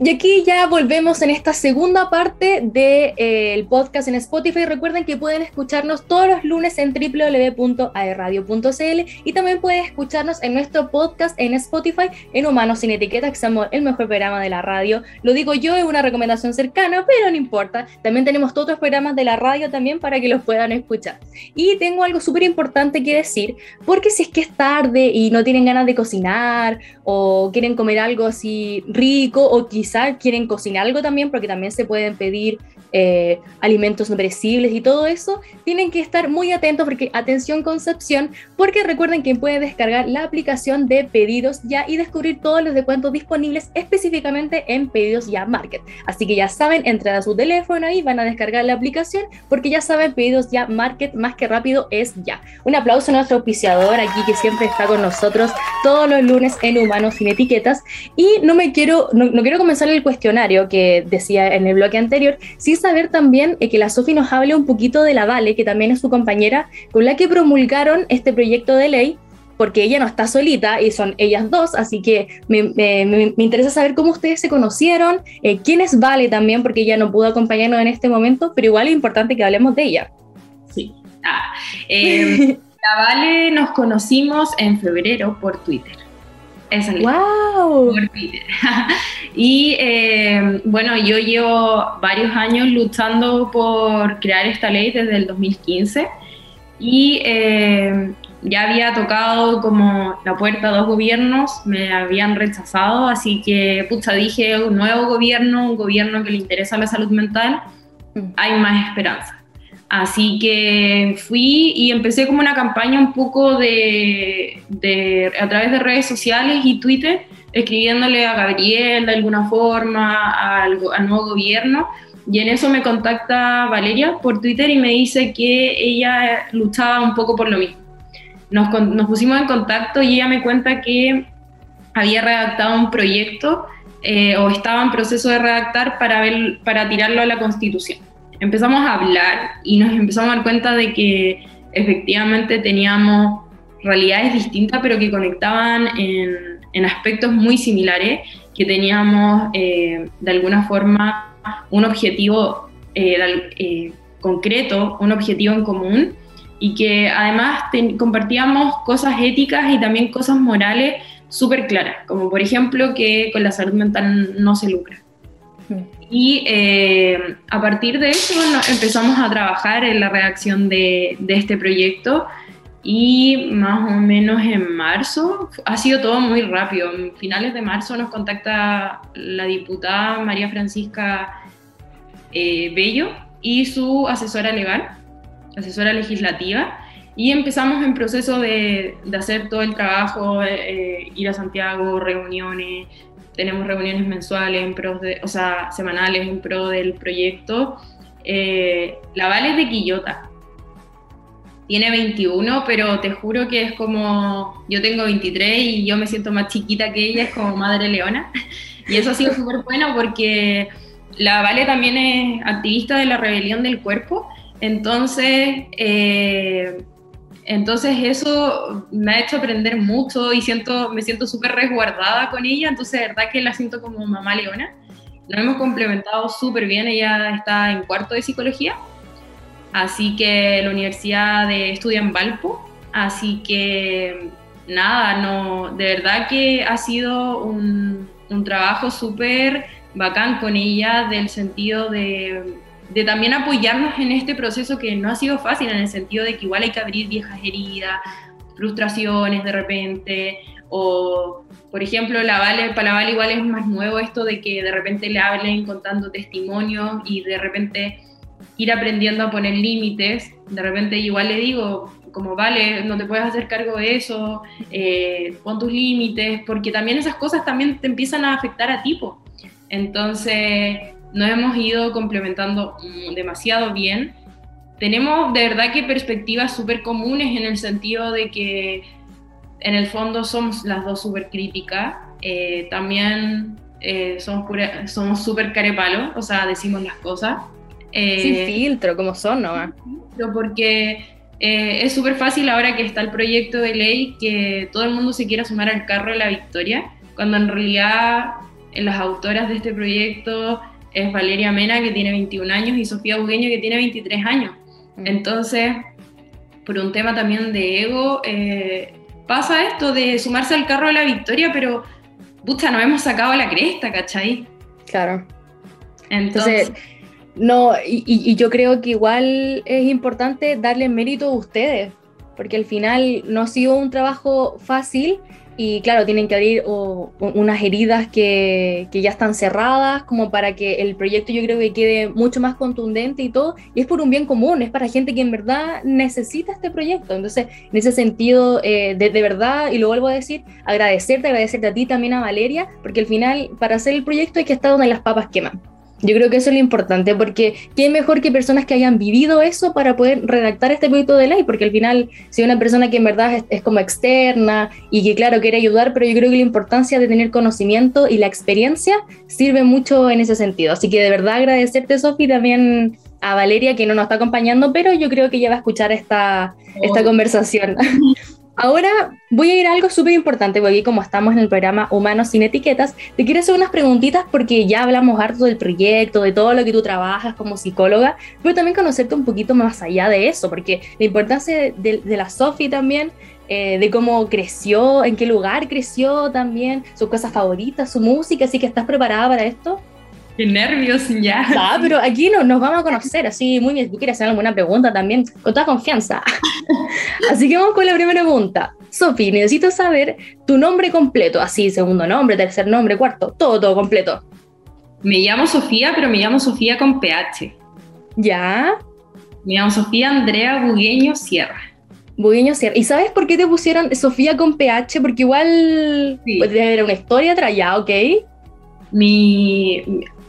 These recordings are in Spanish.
Y aquí ya volvemos en esta segunda parte del de, eh, podcast en Spotify. Recuerden que pueden escucharnos todos los lunes en www.aerradio.cl y también pueden escucharnos en nuestro podcast en Spotify en Humanos sin Etiqueta, que somos el mejor programa de la radio. Lo digo yo, es una recomendación cercana, pero no importa. También tenemos todos los programas de la radio también para que los puedan escuchar. Y tengo algo súper importante que decir, porque si es que es tarde y no tienen ganas de cocinar o quieren comer algo así rico o quizá quieren cocinar algo también, porque también se pueden pedir eh, alimentos no perecibles y todo eso, tienen que estar muy atentos porque atención Concepción, porque recuerden que pueden descargar la aplicación de Pedidos Ya y descubrir todos los descuentos disponibles específicamente en Pedidos Ya Market. Así que ya saben, entran a su teléfono y van a descargar la aplicación porque ya saben, Pedidos Ya Market más que rápido es ya. Un aplauso a nuestro auspiciador aquí que siempre está con nosotros todos los lunes en Humanos sin Etiquetas. Y no me quiero, no, no quiero comenzar el cuestionario que decía en el bloque anterior, sí saber también eh, que la Sofi nos hable un poquito de la Vale, que también es su compañera, con la que promulgaron este proyecto de ley, porque ella no está solita y son ellas dos, así que me, me, interesa saber cómo ustedes se conocieron, eh, quién es Vale también, porque ella no pudo acompañarnos en este momento, pero igual es importante que hablemos de ella. Sí. Ah, eh, la Vale nos conocimos en febrero por Twitter. Esa ¡Wow! y eh, bueno, yo llevo varios años luchando por crear esta ley desde el 2015 y eh, ya había tocado como la puerta a dos gobiernos, me habían rechazado, así que pucha, dije un nuevo gobierno, un gobierno que le interesa la salud mental, mm. hay más esperanza. Así que fui y empecé como una campaña un poco de, a través de redes sociales y Twitter, escribiéndole a Gabriel de alguna forma, al, nuevo gobierno. Y en eso me contacta Valeria por Twitter y me dice que ella luchaba un poco por lo mismo. Nos, pusimos en contacto y ella me cuenta que había redactado un proyecto eh, o estaba en proceso de redactar para, para tirarlo a la Constitución empezamos a hablar y nos empezamos a dar cuenta de que efectivamente teníamos realidades distintas, pero que conectaban en, en aspectos muy similares, que teníamos eh, de alguna forma un objetivo eh, eh, concreto, un objetivo en común, y que además compartíamos cosas éticas y también cosas morales súper claras, como por ejemplo que con la salud mental no se lucra. Y eh, a partir de eso empezamos a trabajar en la redacción de, de, este proyecto. Y más o menos en marzo, ha sido todo muy rápido, en finales de marzo nos contacta la diputada María Francisca eh, Bello y su asesora legal, asesora legislativa, y empezamos en proceso de, de hacer todo el trabajo, eh, ir a Santiago, reuniones, tenemos reuniones mensuales, en pro de, o sea, semanales en pro del proyecto. Eh, la Vale es de Quillota. Tiene 21, pero te juro que es como, yo tengo 23 y yo me siento más chiquita que ella, es como madre leona. Y eso ha sido súper bueno porque la Vale también es activista de la rebelión del cuerpo. Entonces, eh, entonces eso me ha hecho aprender mucho y siento, me siento súper resguardada con ella, entonces de verdad que la siento como mamá leona. Nos hemos complementado súper bien, ella está en cuarto de psicología, así que la universidad de estudia en Valpo, así que nada, no, de verdad que ha sido un, un trabajo súper bacán con ella del sentido de de también apoyarnos en este proceso que no ha sido fácil en el sentido de que igual hay que abrir viejas heridas, frustraciones de repente, o por ejemplo, la Vale, para la Vale igual es más nuevo esto de que de repente le hablen contando testimonios y de repente ir aprendiendo a poner límites, de repente igual le digo, como vale, no te puedes hacer cargo de eso, eh, pon tus límites, porque también esas cosas también te empiezan a afectar a tipo. Entonces, nos hemos ido complementando demasiado bien. Tenemos de verdad que perspectivas súper comunes en el sentido de que en el fondo somos las dos súper críticas. Eh, también eh, somos súper carepalo, o sea, decimos las cosas. Eh, Sin filtro, como son, ¿no? Porque es súper fácil ahora que está el proyecto de ley que todo el mundo se quiera sumar al carro de la victoria, cuando en realidad las autoras de este proyecto es Valeria Mena, que tiene 21 años, y Sofía Bugueño, que tiene 23 años. Mm. Entonces, por un tema también de ego, eh, pasa esto de sumarse al carro de la victoria, pero, pucha, nos hemos sacado la cresta, ¿cachai? Claro. Entonces, no, y, yo creo que igual es importante darle mérito a ustedes, porque al final no ha sido un trabajo fácil y claro, tienen que abrir unas heridas que, ya están cerradas, como para que el proyecto yo creo que quede mucho más contundente y todo, y es por un bien común, es para gente que en verdad necesita este proyecto. Entonces, en ese sentido, eh, de, de, verdad, y lo vuelvo a decir, agradecerte, agradecerte a ti también a Valeria, porque al final, para hacer el proyecto hay que estar donde las papas queman. Yo creo que eso es lo importante, porque ¿quién mejor que personas que hayan vivido eso para poder redactar este proyecto de ley? Porque al final, si una persona que en verdad es, como externa y que claro quiere ayudar, pero yo creo que la importancia de tener conocimiento y la experiencia sirve mucho en ese sentido. Así que de verdad agradecerte, Sofi, también a Valeria que no nos está acompañando, pero yo creo que ella va a escuchar esta, esta conversación. Ahora voy a ir a algo súper importante, porque como estamos en el programa Humanos sin Etiquetas, te quiero hacer unas preguntitas porque ya hablamos harto del proyecto, de todo lo que tú trabajas como psicóloga, pero también conocerte un poquito más allá de eso, porque la importancia de, la Sofi también, eh, de cómo creció, en qué lugar creció también, sus cosas favoritas, su música, así que estás preparada para esto. Qué nervios ya. Ah, pero aquí no, nos vamos a conocer, así muy bien. Si tú quieres hacer alguna pregunta también, con toda confianza. así que vamos con la primera pregunta. Sofi, necesito saber tu nombre completo, así, segundo nombre, tercer nombre, cuarto, todo, todo completo. Me llamo Sofía, pero me llamo Sofía con PH. ¿Ya? Me llamo Sofía Andrea Bugueño Sierra. Bugueño Sierra. ¿Y sabes por qué te pusieron Sofía con PH? Porque igual sí. puede haber una historia atrás, ya, ok. Mi,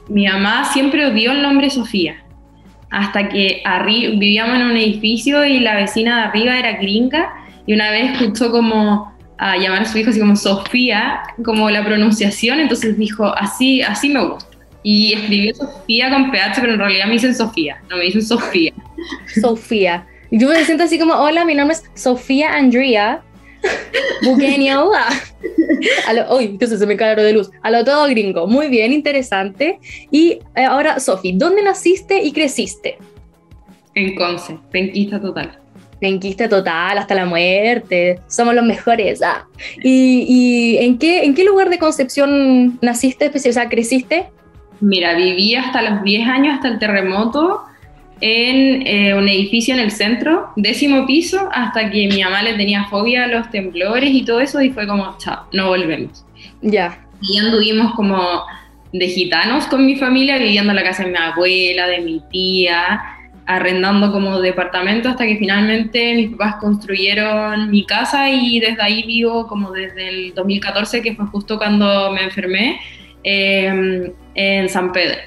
mi mamá siempre odió el nombre Sofía, hasta que vivíamos en un edificio y la vecina de arriba era gringa y una vez escuchó como a llamar a su hijo así como Sofía, como la pronunciación, entonces dijo, así, así me gusta. Y escribió Sofía con PH, pero en realidad me dicen Sofía, no me dicen Sofía. Sofía. Yo me siento así como, hola, mi nombre es Sofía Andrea, Bugueño. A lo, uy, entonces se me cae de luz. A lo todo gringo. Muy bien, interesante. Y eh, ahora, Sofi, ¿dónde naciste y creciste? En Conce, penquista total. Penquista total, hasta la muerte. Somos los mejores. Ah. ¿Y, y en, qué, en qué lugar de Concepción naciste, o sea, creciste? Mira, viví hasta los 10 años, hasta el terremoto en eh, un edificio en el centro, décimo piso, hasta que mi mamá le tenía fobia a los temblores y todo eso, y fue como, chao, no volvemos. Ya. Y anduvimos como de gitanos con mi familia, viviendo en la casa de mi abuela, de mi tía, arrendando como departamento hasta que finalmente mis papás construyeron mi casa y desde ahí vivo como desde el 2014, que fue justo cuando me enfermé, em, en San Pedro.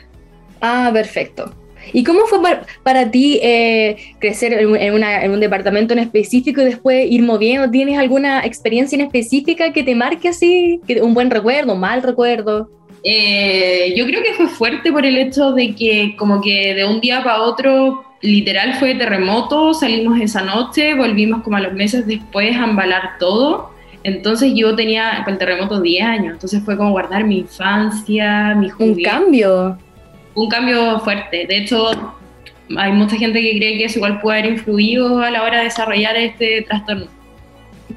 Ah, perfecto. ¿Y cómo fue para, ti eh, crecer en, un departamento en específico y después ir moviendo? ¿Tienes alguna experiencia en específica que te marque así? ¿Un buen recuerdo, un mal recuerdo? Eh, yo creo que fue fuerte por el hecho de que como que de un día para otro literal fue terremoto, salimos esa noche, volvimos como a los meses después a embalar todo. Entonces yo tenía el terremoto 10 años, entonces fue como guardar mi infancia, mi juventud. Un cambio un cambio fuerte. De hecho, hay mucha gente que cree que eso igual puede haber influido a la hora de desarrollar este trastorno.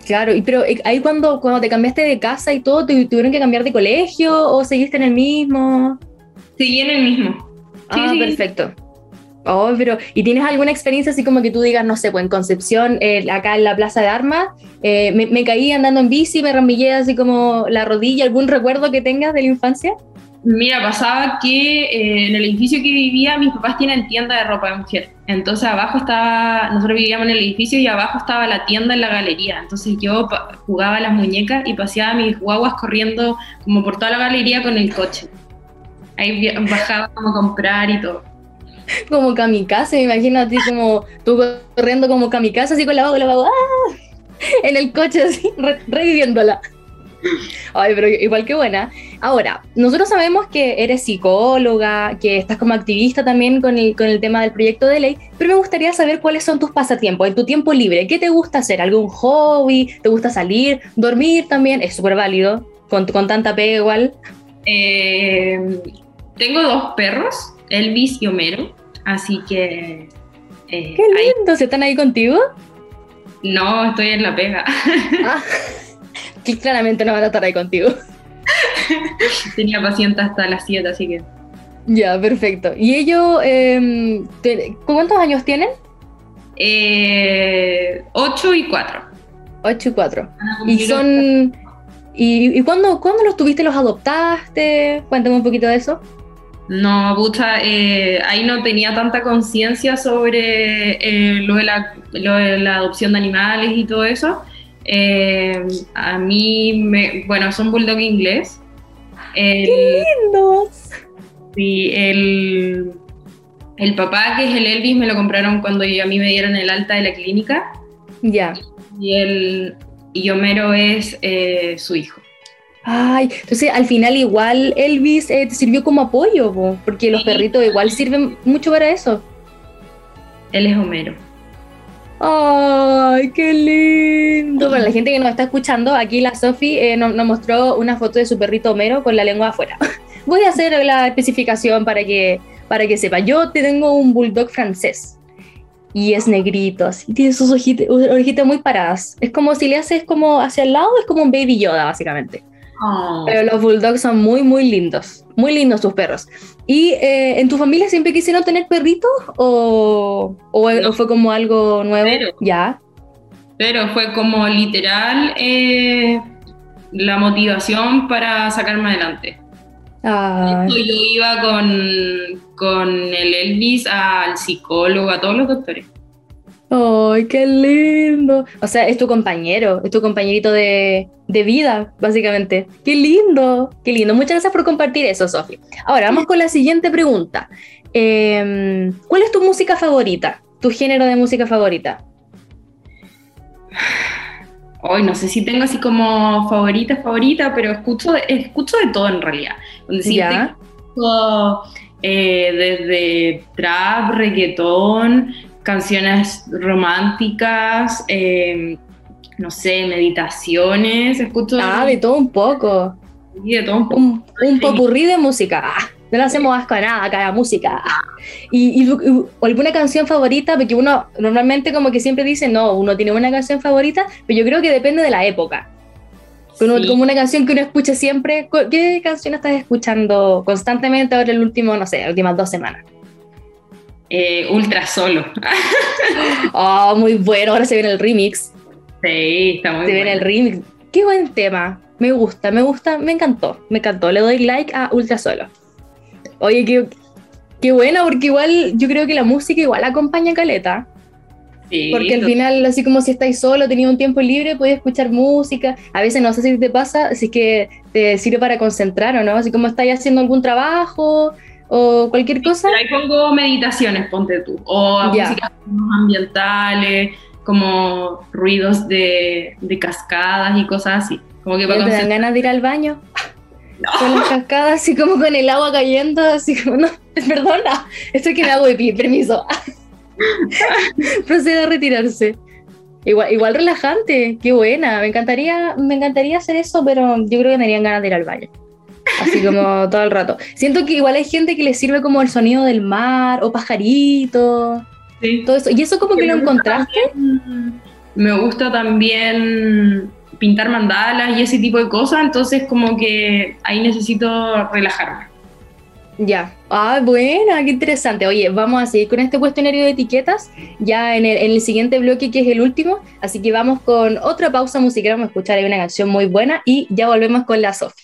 Claro, y pero eh, ahí cuando, cuando te cambiaste de casa y todo, ¿te tuvieron que cambiar de colegio o seguiste en el mismo? Seguí en el mismo. ah, perfecto. Oh, pero, ¿y tienes alguna experiencia así como que tú digas, no sé, pues en Concepción, eh, acá en la Plaza de Armas, eh, me, me, caí andando en bici, me rambillé así como la rodilla, algún recuerdo que tengas de la infancia? Mira, pasaba que eh, en el edificio que vivía mis papás tienen tienda de ropa de mujer. Entonces abajo estaba, nosotros vivíamos en el edificio y abajo estaba la tienda en la galería. Entonces yo jugaba las muñecas y paseaba mis guaguas corriendo como por toda la galería con el coche. Ahí bajaba como a comprar y todo. Como kamikaze, me imagino a ti como tú corriendo como kamikaze así con la vaga, la ¡ah! en el coche así, reviviéndola. Ay, pero igual que buena. Ahora, nosotros sabemos que eres psicóloga, que estás como activista también con el, con el tema del proyecto de ley, pero me gustaría saber cuáles son tus pasatiempos, en tu tiempo libre. ¿Qué te gusta hacer? ¿Algún hobby? ¿Te gusta salir? ¿Dormir también? Es súper válido, con, con tanta pega igual. Eh, tengo dos perros, Elvis y Homero, así que... eh, ¡Qué lindo! ¿Se están ahí contigo? No, estoy en la pega. Ah, claramente no van a estar ahí contigo. Tenía paciente hasta las 7, así que... Ya, perfecto. ¿Y ellos eh, cuántos años tienen? Eh, 8 y 4. 8 y 4. Y son... ¿Y, y cuándo, cuándo, los tuviste? ¿Los adoptaste? Cuéntame un poquito de eso. No, pucha, eh, ahí no tenía tanta conciencia sobre eh, lo, de la, lo, de la, adopción de animales y todo eso. Eh, a mí, me, bueno, son bulldog inglés. El, ¡Qué lindos! Sí, el, el papá, que es el Elvis, me lo compraron cuando a mí me dieron el alta de la clínica. Ya. Y, el, y Homero es eh, su hijo. Ay, entonces al final igual Elvis eh, te sirvió como apoyo, porque los perritos igual sirven mucho para eso. Él es Homero. ¡Ay, qué lindo! Para la gente que nos está escuchando, aquí la Sofi eh, nos, nos, mostró una foto de su perrito Homero con la lengua afuera. Voy a hacer la especificación para que, para que sepa. Yo te tengo un bulldog francés y es negrito, así tiene sus ojitas, muy paradas. Es como si le haces como hacia el lado, es como un baby Yoda, básicamente. Oh. Pero los bulldogs son muy, muy lindos. Muy lindos tus perros. ¿Y eh, en tu familia siempre quisieron tener perritos o, o, no. o fue como algo nuevo? Pero, ya. Pero fue como literal eh, la motivación para sacarme adelante. Ah. Yo iba con, con el Elvis al psicólogo, a todos los doctores. ¡Ay, qué lindo! O sea, es tu compañero, es tu compañerito de, de vida, básicamente. ¡Qué lindo! ¡Qué lindo! Muchas gracias por compartir eso, Sofi. Ahora, vamos con la siguiente pregunta. Eh, ¿Cuál es tu música favorita? ¿Tu género de música favorita? Hoy no sé si tengo así como favorita, favorita, pero escucho, escucho de todo en realidad. ¿Ya? Escucho, eh, desde trap, reggaetón, canciones románticas, eh, no sé, meditaciones, escucho... Ah, de todo un poco. Sí, de todo un poco. Un, un popurrí de música. Ah, no le hacemos asco a nada, cada música. ¿Y, y, y, alguna canción favorita? Porque uno normalmente como que siempre dice, no, uno tiene una canción favorita, pero yo creo que depende de la época. Sí. Como una canción que uno escucha siempre. ¿Qué canción estás escuchando constantemente ahora el último, no sé, las últimas dos semanas? Eh, Ultra Solo. oh, muy bueno, ahora se viene el remix. Sí, está muy Se bueno. viene el remix. Qué buen tema. Me gusta, me gusta, me encantó, me encantó. Le doy like a Ultra Solo. Oye, qué, qué buena, porque igual yo creo que la música igual acompaña a Caleta. Sí, porque al final, así como si estáis solo, tenías un tiempo libre, podías escuchar música. A veces no sé si te pasa, es que te sirve para concentrar o no, así como estáis haciendo algún trabajo o cualquier cosa. Ahí pongo meditaciones, ponte tú, o Ya. músicas ambientales, como ruidos de, de cascadas y cosas así. Como que para ¿Te dan ganas de ir al baño? No. Con las cascadas, así como con el agua cayendo, así como, no, perdona, esto es que me hago de pie, permiso. Procede a retirarse. Igual, igual relajante, qué buena. Me encantaría, me encantaría hacer eso, pero yo creo que me darían ganas de ir al baño. Así como todo el rato. Siento que igual hay gente que le sirve como el sonido del mar o pajaritos, Sí. todo eso. ¿Y eso como que lo encontraste? también- Me gusta también pintar mandalas y ese tipo de cosas, entonces como que ahí necesito relajarme. Ya. Ah, buena, qué interesante. Oye, vamos a seguir con este cuestionario de etiquetas ya en el, en el siguiente bloque, que es el último. Así que vamos con otra pausa musical. Vamos a escuchar ahí una canción muy buena y ya volvemos con la Sofi.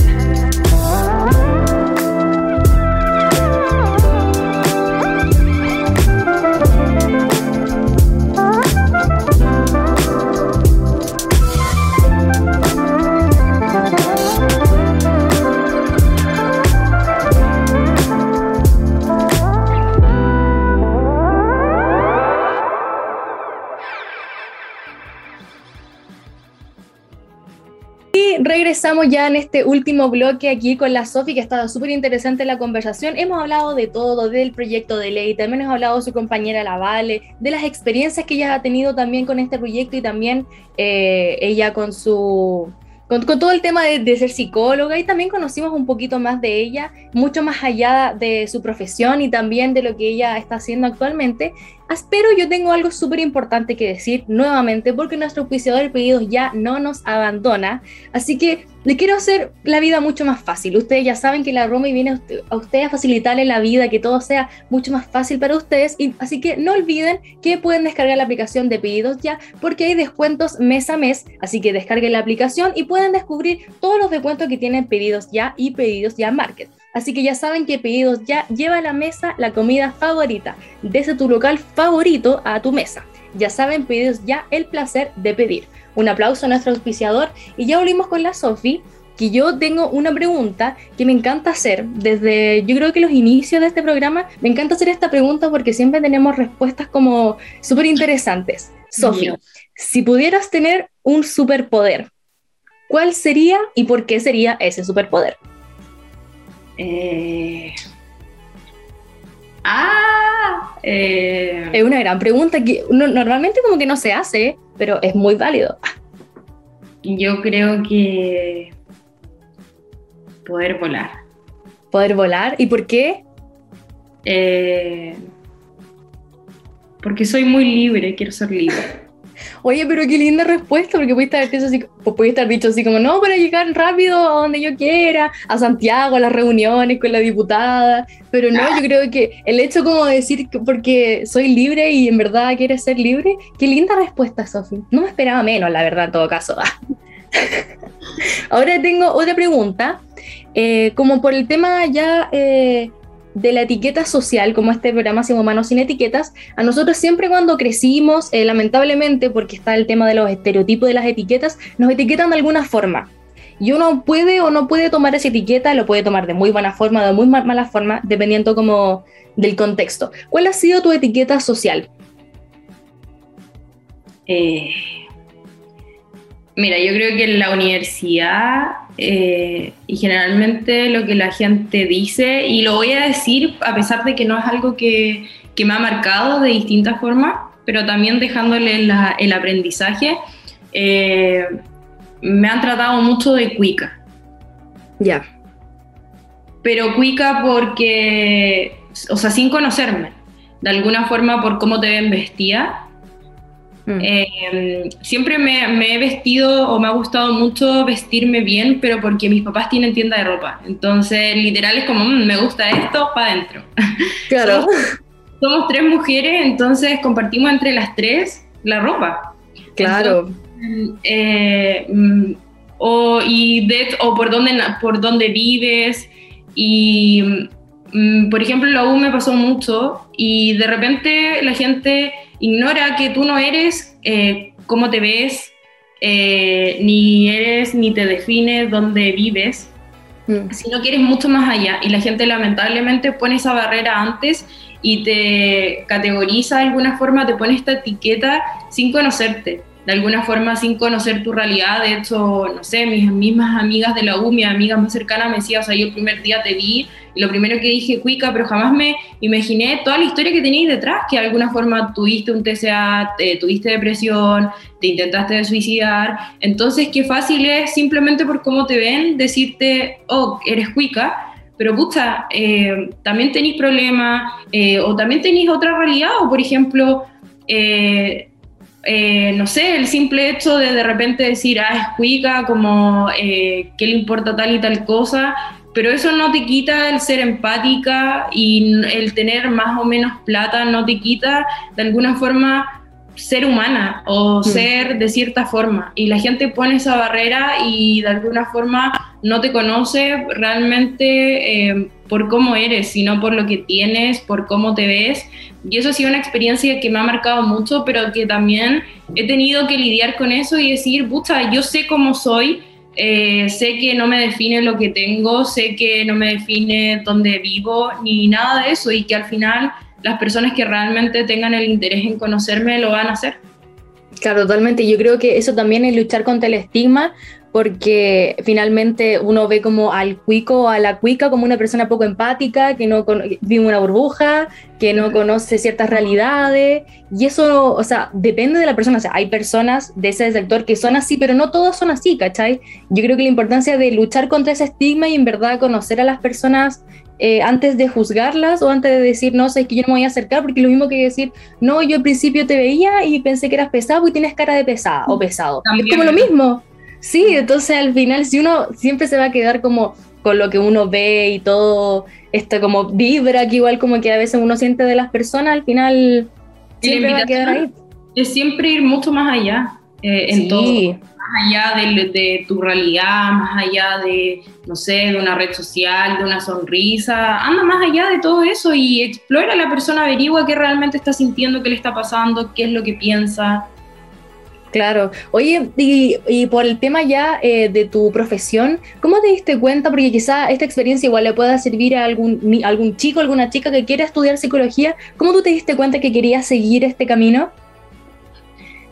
Regresamos ya en este último bloque aquí con la Sofi, que ha estado súper interesante la conversación. Hemos hablado de todo, del proyecto de ley, también hemos hablado de su compañera La Vale, de las experiencias que ella ha tenido también con este proyecto y también eh, ella con su... Con, con todo el tema de, de ser psicóloga y también conocimos un poquito más de ella, mucho más allá de su profesión y también de lo que ella está haciendo actualmente. Pero yo tengo algo súper importante que decir nuevamente porque nuestro auspiciador de pedidos ya no nos abandona. Así que le quiero hacer la vida mucho más fácil. Ustedes ya saben que la Romy viene a ustedes a facilitarle la vida, que todo sea mucho más fácil para ustedes. Y, así que no olviden que pueden descargar la aplicación de pedidos ya porque hay descuentos mes a mes. Así que descarguen la aplicación y pueden descubrir todos los descuentos que tienen pedidos ya y pedidos ya market. Así que ya saben que Pedidos Ya lleva a la mesa la comida favorita, desde tu local favorito a tu mesa. Ya saben, Pedidos Ya el placer de pedir. Un aplauso a nuestro auspiciador y ya volvimos con la Sofi, que yo tengo una pregunta que me encanta hacer desde, yo creo que los inicios de este programa, me encanta hacer esta pregunta porque siempre tenemos respuestas como súper interesantes. Sofi, si pudieras tener un superpoder, ¿cuál sería y por qué sería ese superpoder? Eh... Ah, eh, Es una gran pregunta que uno normalmente como que no se hace, pero es muy válido. yo creo que poder volar. Poder volar. ¿Y por qué? Eh, porque soy muy libre, quiero ser libre. Oye, pero qué linda respuesta, porque pudiste haber dicho así, pudiste haber dicho así como, no, para llegar rápido a donde yo quiera, a Santiago, a las reuniones con la diputada, pero no, yo creo que el hecho como de decir que porque soy libre y en verdad quieres ser libre, qué linda respuesta, Sofi. No me esperaba menos, la verdad, en todo caso. Ahora tengo otra pregunta, eh, como por el tema ya eh, de la etiqueta social, como este programa llama Humanos sin Etiquetas, a nosotros siempre cuando crecimos, eh, lamentablemente, porque está el tema de los estereotipos de las etiquetas, nos etiquetan de alguna forma. Y uno puede o no puede tomar esa etiqueta, lo puede tomar de muy buena forma o de muy ma- mala forma, dependiendo como del contexto. ¿Cuál ha sido tu etiqueta social? Eh, mira, yo creo que en la universidad eh, y generalmente lo que la gente dice, y lo voy a decir a pesar de que no es algo que, que me ha marcado de distintas formas, pero también dejándole la- el aprendizaje, eh, me han tratado mucho de cuica. Ya. Pero cuica porque, o sea, sin conocerme, de alguna forma por cómo te ven vestida. Mm. Eh, siempre me, me he vestido o me ha gustado mucho vestirme bien, pero porque mis papás tienen tienda de ropa. Entonces, literal es como, "Mm, me gusta esto, para adentro. Claro. Somos tres mujeres, entonces compartimos entre las tres la ropa. Claro. Eh, mm, o, y de- o por dónde, por dónde vives. Y, mm, por ejemplo, la U me pasó mucho y de repente la gente ignora que tú no eres eh, cómo te ves, eh, ni eres, ni te defines dónde vives, Mm. sino que eres mucho más allá. Y la gente lamentablemente pone esa barrera antes y te categoriza de alguna forma, te pone esta etiqueta sin conocerte, de alguna forma sin conocer tu realidad. De hecho, no sé, mis mismas amigas de la U, mis amigas más cercanas me decían, o sea, yo el primer día te vi y lo primero que dije, cuica, pero jamás me imaginé toda la historia que tenías detrás, que de alguna forma tuviste un TCA, te- tuviste depresión, te intentaste suicidar. Entonces, qué fácil es simplemente por cómo te ven decirte, oh, eres cuica, pero pucha, eh, también tenéis problemas eh, o también tenéis otra realidad, o por ejemplo, eh, eh, no sé, el simple hecho de de repente decir, ah, es cuica, como, eh, ¿qué le importa tal y tal cosa? Pero eso no te quita el ser empática y el tener más o menos plata no te quita de alguna forma ser humana o ser de cierta forma. Y la gente pone esa barrera y de alguna forma no te conoce realmente eh, por cómo eres, sino por lo que tienes, por cómo te ves. Y eso ha sido una experiencia que me ha marcado mucho, pero que también he tenido que lidiar con eso y decir, pucha, yo sé cómo soy, eh, sé que no me define lo que tengo, sé que no me define dónde vivo, ni nada de eso, y que al final las personas que realmente tengan el interés en conocerme lo van a hacer. Claro, totalmente. Yo creo que eso también es luchar contra el estigma, porque finalmente uno ve como al cuico o a la cuica como una persona poco empática, que no vive una burbuja, que no conoce ciertas realidades, y eso, o sea, depende de la persona. O sea, hay personas de ese sector que son así, pero no todos son así, ¿cachai? Yo creo que la importancia de luchar contra ese estigma y en verdad conocer a las personas eh, antes de juzgarlas o antes de decir, no, sé que yo no me voy a acercar, porque lo mismo que decir, no, yo al principio te veía y pensé que eras pesado y tienes cara de pesada o pesado. También. Es como lo mismo. Sí, entonces al final, si uno siempre se va a quedar como con lo que uno ve y todo, esto como vibra que igual como que a veces uno siente de las personas, al final siempre va a quedar ahí. Es siempre ir mucho más allá eh, en Sí. todo. Más allá de, de tu realidad, más allá de, no sé, de una red social, de una sonrisa. Anda más allá de todo eso y explora a la persona, averigua qué realmente está sintiendo, qué le está pasando, qué es lo que piensa. Claro. Oye, y, y por el tema ya eh, de tu profesión, ¿cómo te diste cuenta? Porque quizá esta experiencia igual le pueda servir a algún, algún chico, alguna chica que quiera estudiar psicología. ¿Cómo tú te diste cuenta que querías seguir este camino?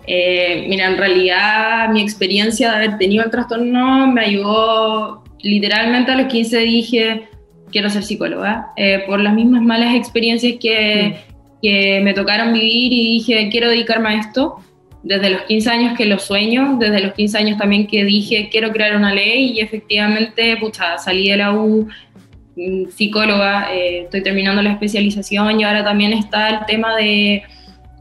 Eh, mira, en realidad mi experiencia de haber tenido el trastorno me ayudó literalmente a los 15 dije, quiero ser psicóloga, eh, por las mismas malas experiencias que, que me tocaron vivir y dije, quiero dedicarme a esto. Desde los 15 años que lo sueño, desde los 15 años también que dije, quiero crear una ley y efectivamente, pucha, salí de la U, mm, psicóloga, eh, estoy terminando la especialización y ahora también está el tema de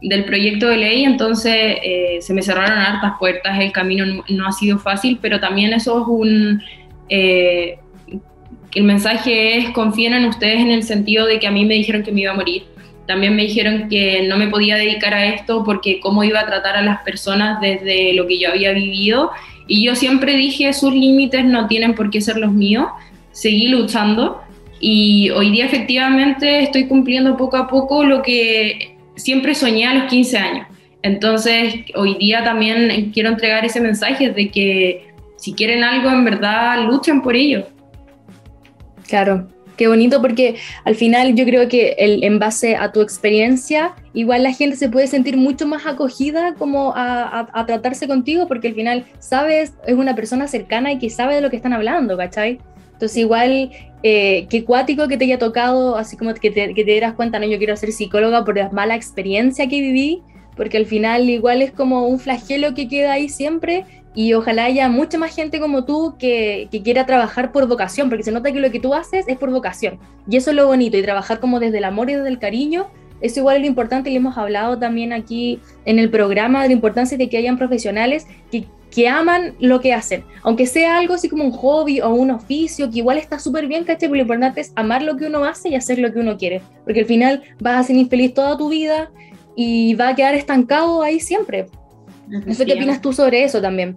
del proyecto de ley, entonces eh, se me cerraron hartas puertas, el camino no, ha sido fácil, pero también eso es un... eh, el mensaje es confíen en ustedes en el sentido de que a mí me dijeron que me iba a morir, también me dijeron que no me podía dedicar a esto porque cómo iba a tratar a las personas desde lo que yo había vivido y yo siempre dije sus límites no tienen por qué ser los míos, seguí luchando y hoy día efectivamente estoy cumpliendo poco a poco lo que siempre soñé a los 15 años. Entonces, hoy día también quiero entregar ese mensaje de que si quieren algo, en verdad, luchen por ello. Claro, qué bonito porque al final yo creo que en base a tu experiencia, igual la gente se puede sentir mucho más acogida como a tratarse contigo porque al final sabes, es una persona cercana y que sabe de lo que están hablando, ¿cachai? Entonces igual, eh, qué cuático que te haya tocado, así como que te, que te dieras cuenta, no, yo quiero ser psicóloga por la mala experiencia que viví, porque al final igual es como un flagelo que queda ahí siempre y ojalá haya mucha más gente como tú que, que, quiera trabajar por vocación, porque se nota que lo que tú haces es por vocación. Y eso es lo bonito, y trabajar como desde el amor y desde el cariño, eso igual es lo importante y hemos hablado también aquí en el programa de la importancia de que hayan profesionales que, que aman lo que hacen, aunque sea algo así como un hobby o un oficio, que igual está súper bien, ¿cachai? Pero lo importante es amar lo que uno hace y hacer lo que uno quiere, porque al final vas a ser infeliz toda tu vida y va a quedar estancado ahí siempre. No sé qué opinas tú sobre eso también.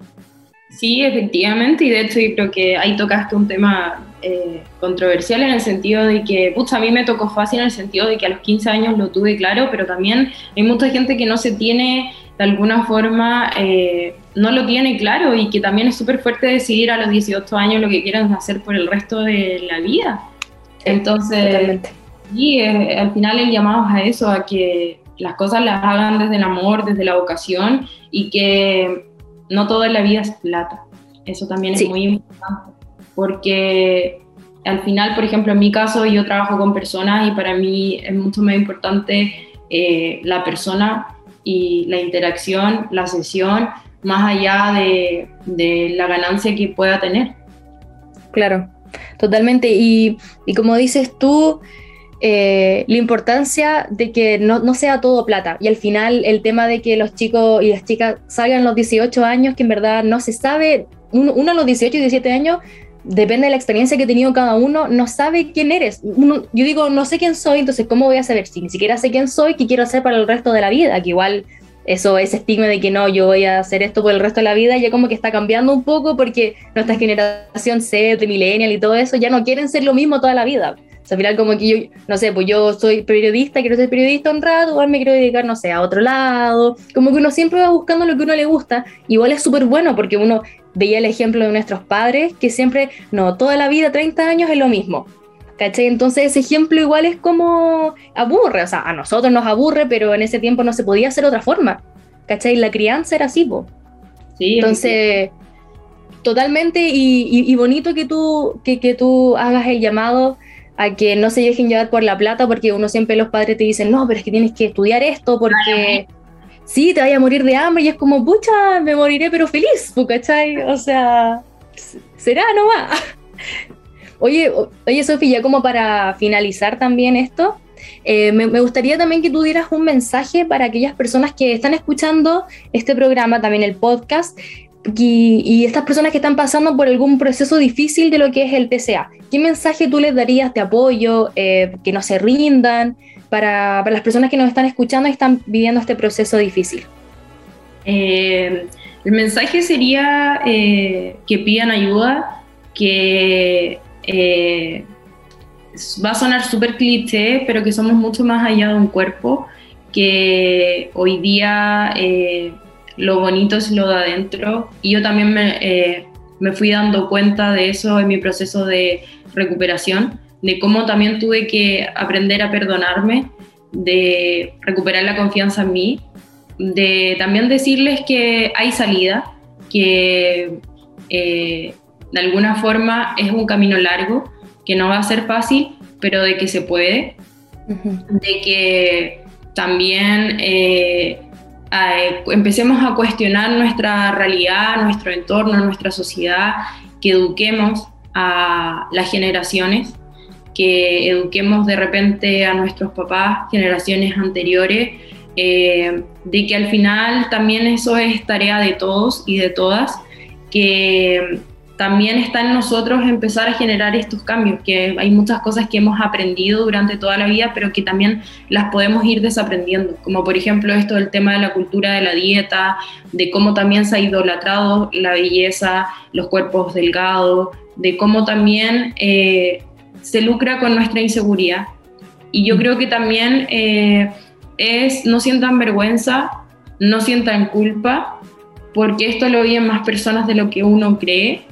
Sí, efectivamente, y de hecho yo creo que ahí tocaste un tema eh, controversial en el sentido de que, pucha, a mí me tocó fácil en el sentido de que a los 15 años lo tuve claro, pero también hay mucha gente que no se tiene de alguna forma, eh, no lo tiene claro y que también es súper fuerte decidir a los 18 años lo que quieren hacer por el resto de la vida. Entonces, y eh, al final el llamado a eso, a que las cosas las hagan desde el amor, desde la vocación y que no toda la vida es plata. Eso también es muy importante, porque al final, por ejemplo, en mi caso, yo trabajo con personas y para mí es mucho más importante eh, la persona y la interacción, la sesión, más allá de, de la ganancia que pueda tener. Claro, totalmente. Y, y como dices tú, eh, la importancia de que no, sea todo plata. Y al final el tema de que los chicos y las chicas salgan los 18 años, que en verdad no se sabe, uno, a los 18 y 17 años, depende de la experiencia que ha tenido cada uno, no sabe quién eres. yo digo, no sé quién soy, entonces ¿cómo voy a saber si ni siquiera sé quién soy, qué quiero hacer para el resto de la vida? Que igual eso, ese estigma de que no, yo voy a hacer esto por el resto de la vida, ya como que está cambiando un poco porque nuestra generación de millennial y todo eso, ya no quieren ser lo mismo toda la vida al final como que yo, no sé, pues yo soy periodista, quiero ser periodista un rato, igual me quiero dedicar, no sé, a otro lado. Como que uno siempre va buscando lo que uno le gusta. Igual es súper bueno porque uno veía el ejemplo de nuestros padres que siempre, no, toda la vida, 30 años es lo mismo. ¿Cachai? Entonces ese ejemplo igual es como aburre, o sea, a nosotros nos aburre, pero en ese tiempo no se podía hacer otra forma. ¿Cachai? La crianza era así, po. Sí, Entonces, totalmente, y, bonito que tú, que, que tú hagas el llamado a que no se dejen llevar por la plata, porque uno siempre los padres te dicen, no, pero es que tienes que estudiar esto porque sí, te vaya a morir de hambre y es como, pucha, me moriré pero feliz, ¿cachai? O sea, será nomás. Oye, oye Sofía, como para finalizar también esto, eh, me, me, gustaría también que tú dieras un mensaje para aquellas personas que están escuchando este programa, también el podcast, y, estas personas que están pasando por algún proceso difícil de lo que es el TCA. ¿Qué mensaje tú les darías de apoyo, eh, que no se rindan, para, para, las personas que nos están escuchando y están viviendo este proceso difícil? Eh, el mensaje sería eh, que pidan ayuda, que va a sonar súper cliché, pero que somos mucho más allá de un cuerpo, que hoy día lo bonito es lo de adentro. Y yo también eh, me, fui dando cuenta de eso en mi proceso de recuperación, de cómo también tuve que aprender a perdonarme, de recuperar la confianza en mí, de también decirles que hay salida, que eh, de alguna forma es un camino largo, que no va a ser fácil, pero de que se puede, de que también eh, eh, empecemos a cuestionar nuestra realidad, nuestro entorno, nuestra sociedad, que eduquemos a las generaciones, que eduquemos de repente a nuestros papás, generaciones anteriores, eh, de que al final también eso es tarea de todos y de todas, que también está en nosotros empezar a generar estos cambios, que hay muchas cosas que hemos aprendido durante toda la vida, pero que también las podemos ir desaprendiendo, como por ejemplo esto del tema de la cultura de la dieta, de cómo también se ha idolatrado la belleza, los cuerpos delgados, de cómo también eh, se lucra con nuestra inseguridad. Y yo creo que también eh, es, no sientan vergüenza, no sientan culpa, porque esto lo viven más personas de lo que uno cree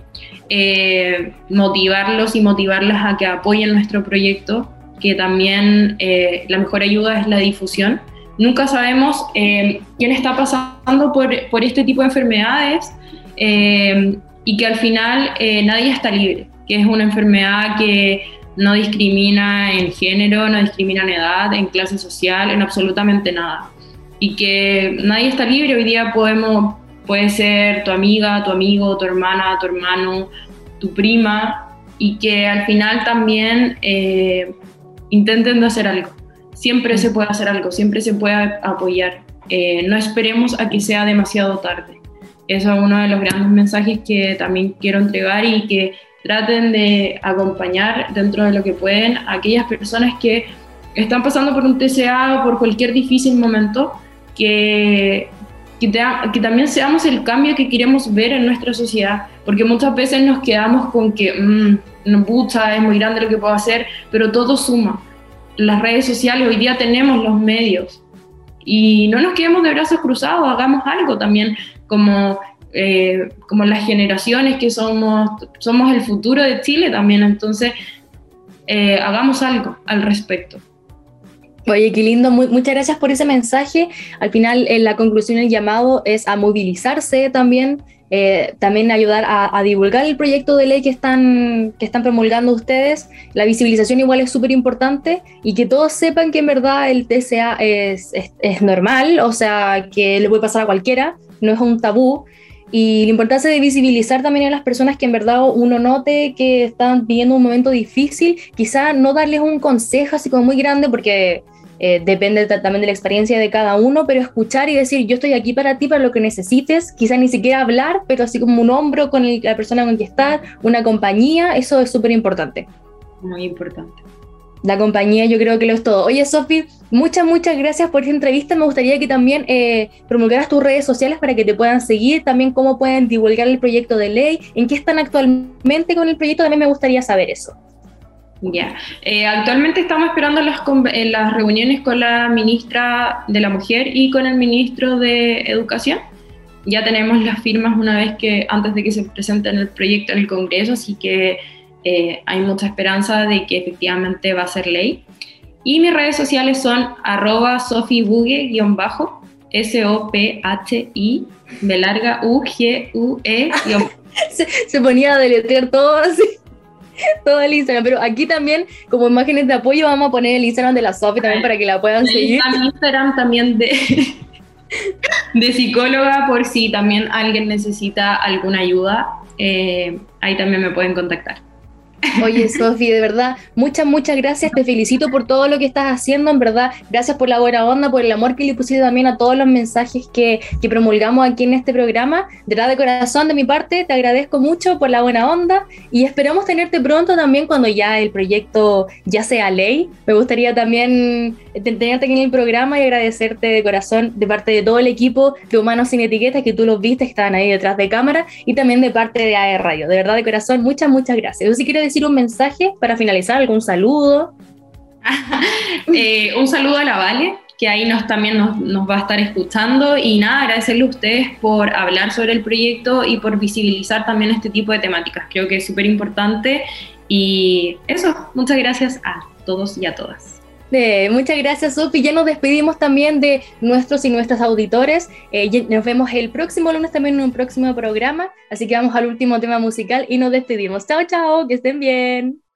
eh, motivarlos y motivarlas a que apoyen nuestro proyecto, que también eh, la mejor ayuda es la difusión. Nunca sabemos eh, quién está pasando por, por, este tipo de enfermedades y que al final nadie está libre, que es una enfermedad que no discrimina en género, no discrimina en edad, en clase social, en absolutamente nada. Y que nadie está libre, hoy día podemos puede ser tu amiga, tu amigo, tu hermana, tu hermano, tu prima, y que al final también eh, intenten de hacer algo. Siempre se puede hacer algo, siempre se puede apoyar. Eh, no esperemos a que sea demasiado tarde. Eso es uno de los grandes mensajes que también quiero entregar y que traten de acompañar dentro de lo que pueden a aquellas personas que están pasando por un TCA o por cualquier difícil momento, que, que, que, también seamos el cambio que queremos ver en nuestra sociedad, porque muchas veces nos quedamos con que, mmm, no pucha, es muy grande lo que puedo hacer, pero todo suma. Las redes sociales, hoy día tenemos los medios y no nos quedemos de brazos cruzados, hagamos algo también como eh, como las generaciones que somos, somos el futuro de Chile también, entonces eh, hagamos algo al respecto. Oye, qué lindo, muchas gracias por ese mensaje. Al final, en la conclusión, el llamado es a movilizarse también, eh, también ayudar a, divulgar el proyecto de ley que están, que están promulgando ustedes. La visibilización igual es súper importante y que todos sepan que en verdad el TCA es, es, es, normal, o sea, que le puede pasar a cualquiera, no es un tabú. Y la importancia de visibilizar también a las personas que en verdad uno note que están viviendo un momento difícil, quizá no darles un consejo así como muy grande porque eh, depende también de la experiencia de cada uno, pero escuchar y decir yo estoy aquí para ti, para lo que necesites, quizá ni siquiera hablar, pero así como un hombro con la persona con quien estás, una compañía, eso es súper importante. Muy importante la compañía, yo creo que lo es todo. Oye, Sofi, muchas, muchas gracias por esta entrevista. Me gustaría que también eh, promulgaras tus redes sociales para que te puedan seguir, también cómo pueden divulgar el proyecto de ley, en qué están actualmente con el proyecto, también me gustaría saber eso. Ya, eh, actualmente estamos esperando las, las reuniones con la ministra de la Mujer y con el ministro de Educación. Ya tenemos las firmas una vez que, antes de que se presente el proyecto en el Congreso, así que eh, hay mucha esperanza de que efectivamente va a ser ley. Y mis redes sociales son arroba sofibugue-bajo, S-O-P-H-I, de larga U-G-U-E. se, se, ponía a deletrear todo así, todo el Instagram, pero aquí también, como imágenes de apoyo, vamos a poner el Instagram de la Sofi también para que la puedan seguir. El Instagram también de, de psicóloga, por si también alguien necesita alguna ayuda, eh, ahí también me pueden contactar. Oye, Sofi, de verdad, muchas, muchas gracias. Te felicito por todo lo que estás haciendo, en verdad. Gracias por la buena onda, por el amor que le pusiste también a todos los mensajes que, que promulgamos aquí en este programa. De verdad, de corazón, de mi parte, te agradezco mucho por la buena onda y esperamos tenerte pronto también cuando ya el proyecto ya sea ley. Me gustaría también tenerte aquí en el programa y agradecerte de corazón de parte de todo el equipo de Humanos Sin Etiquetas que tú los viste, que estaban ahí detrás de cámara y también de parte de AE Radio. De verdad, de corazón, muchas, muchas gracias. Yo sí quiero decir un mensaje para finalizar, algún saludo. Eh, un saludo a la Vale, que ahí nos, también nos, nos, va a estar escuchando. Y nada, agradecerle a ustedes por hablar sobre el proyecto y por visibilizar también este tipo de temáticas. Creo que es súper importante. Y eso, muchas gracias a todos y a todas muchas gracias, Sofi. Ya nos despedimos también de nuestros y nuestras auditores. Eh, nos vemos el próximo lunes también en un próximo programa. Así que vamos al último tema musical y nos despedimos. Chao, chao, que estén bien.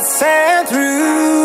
I through.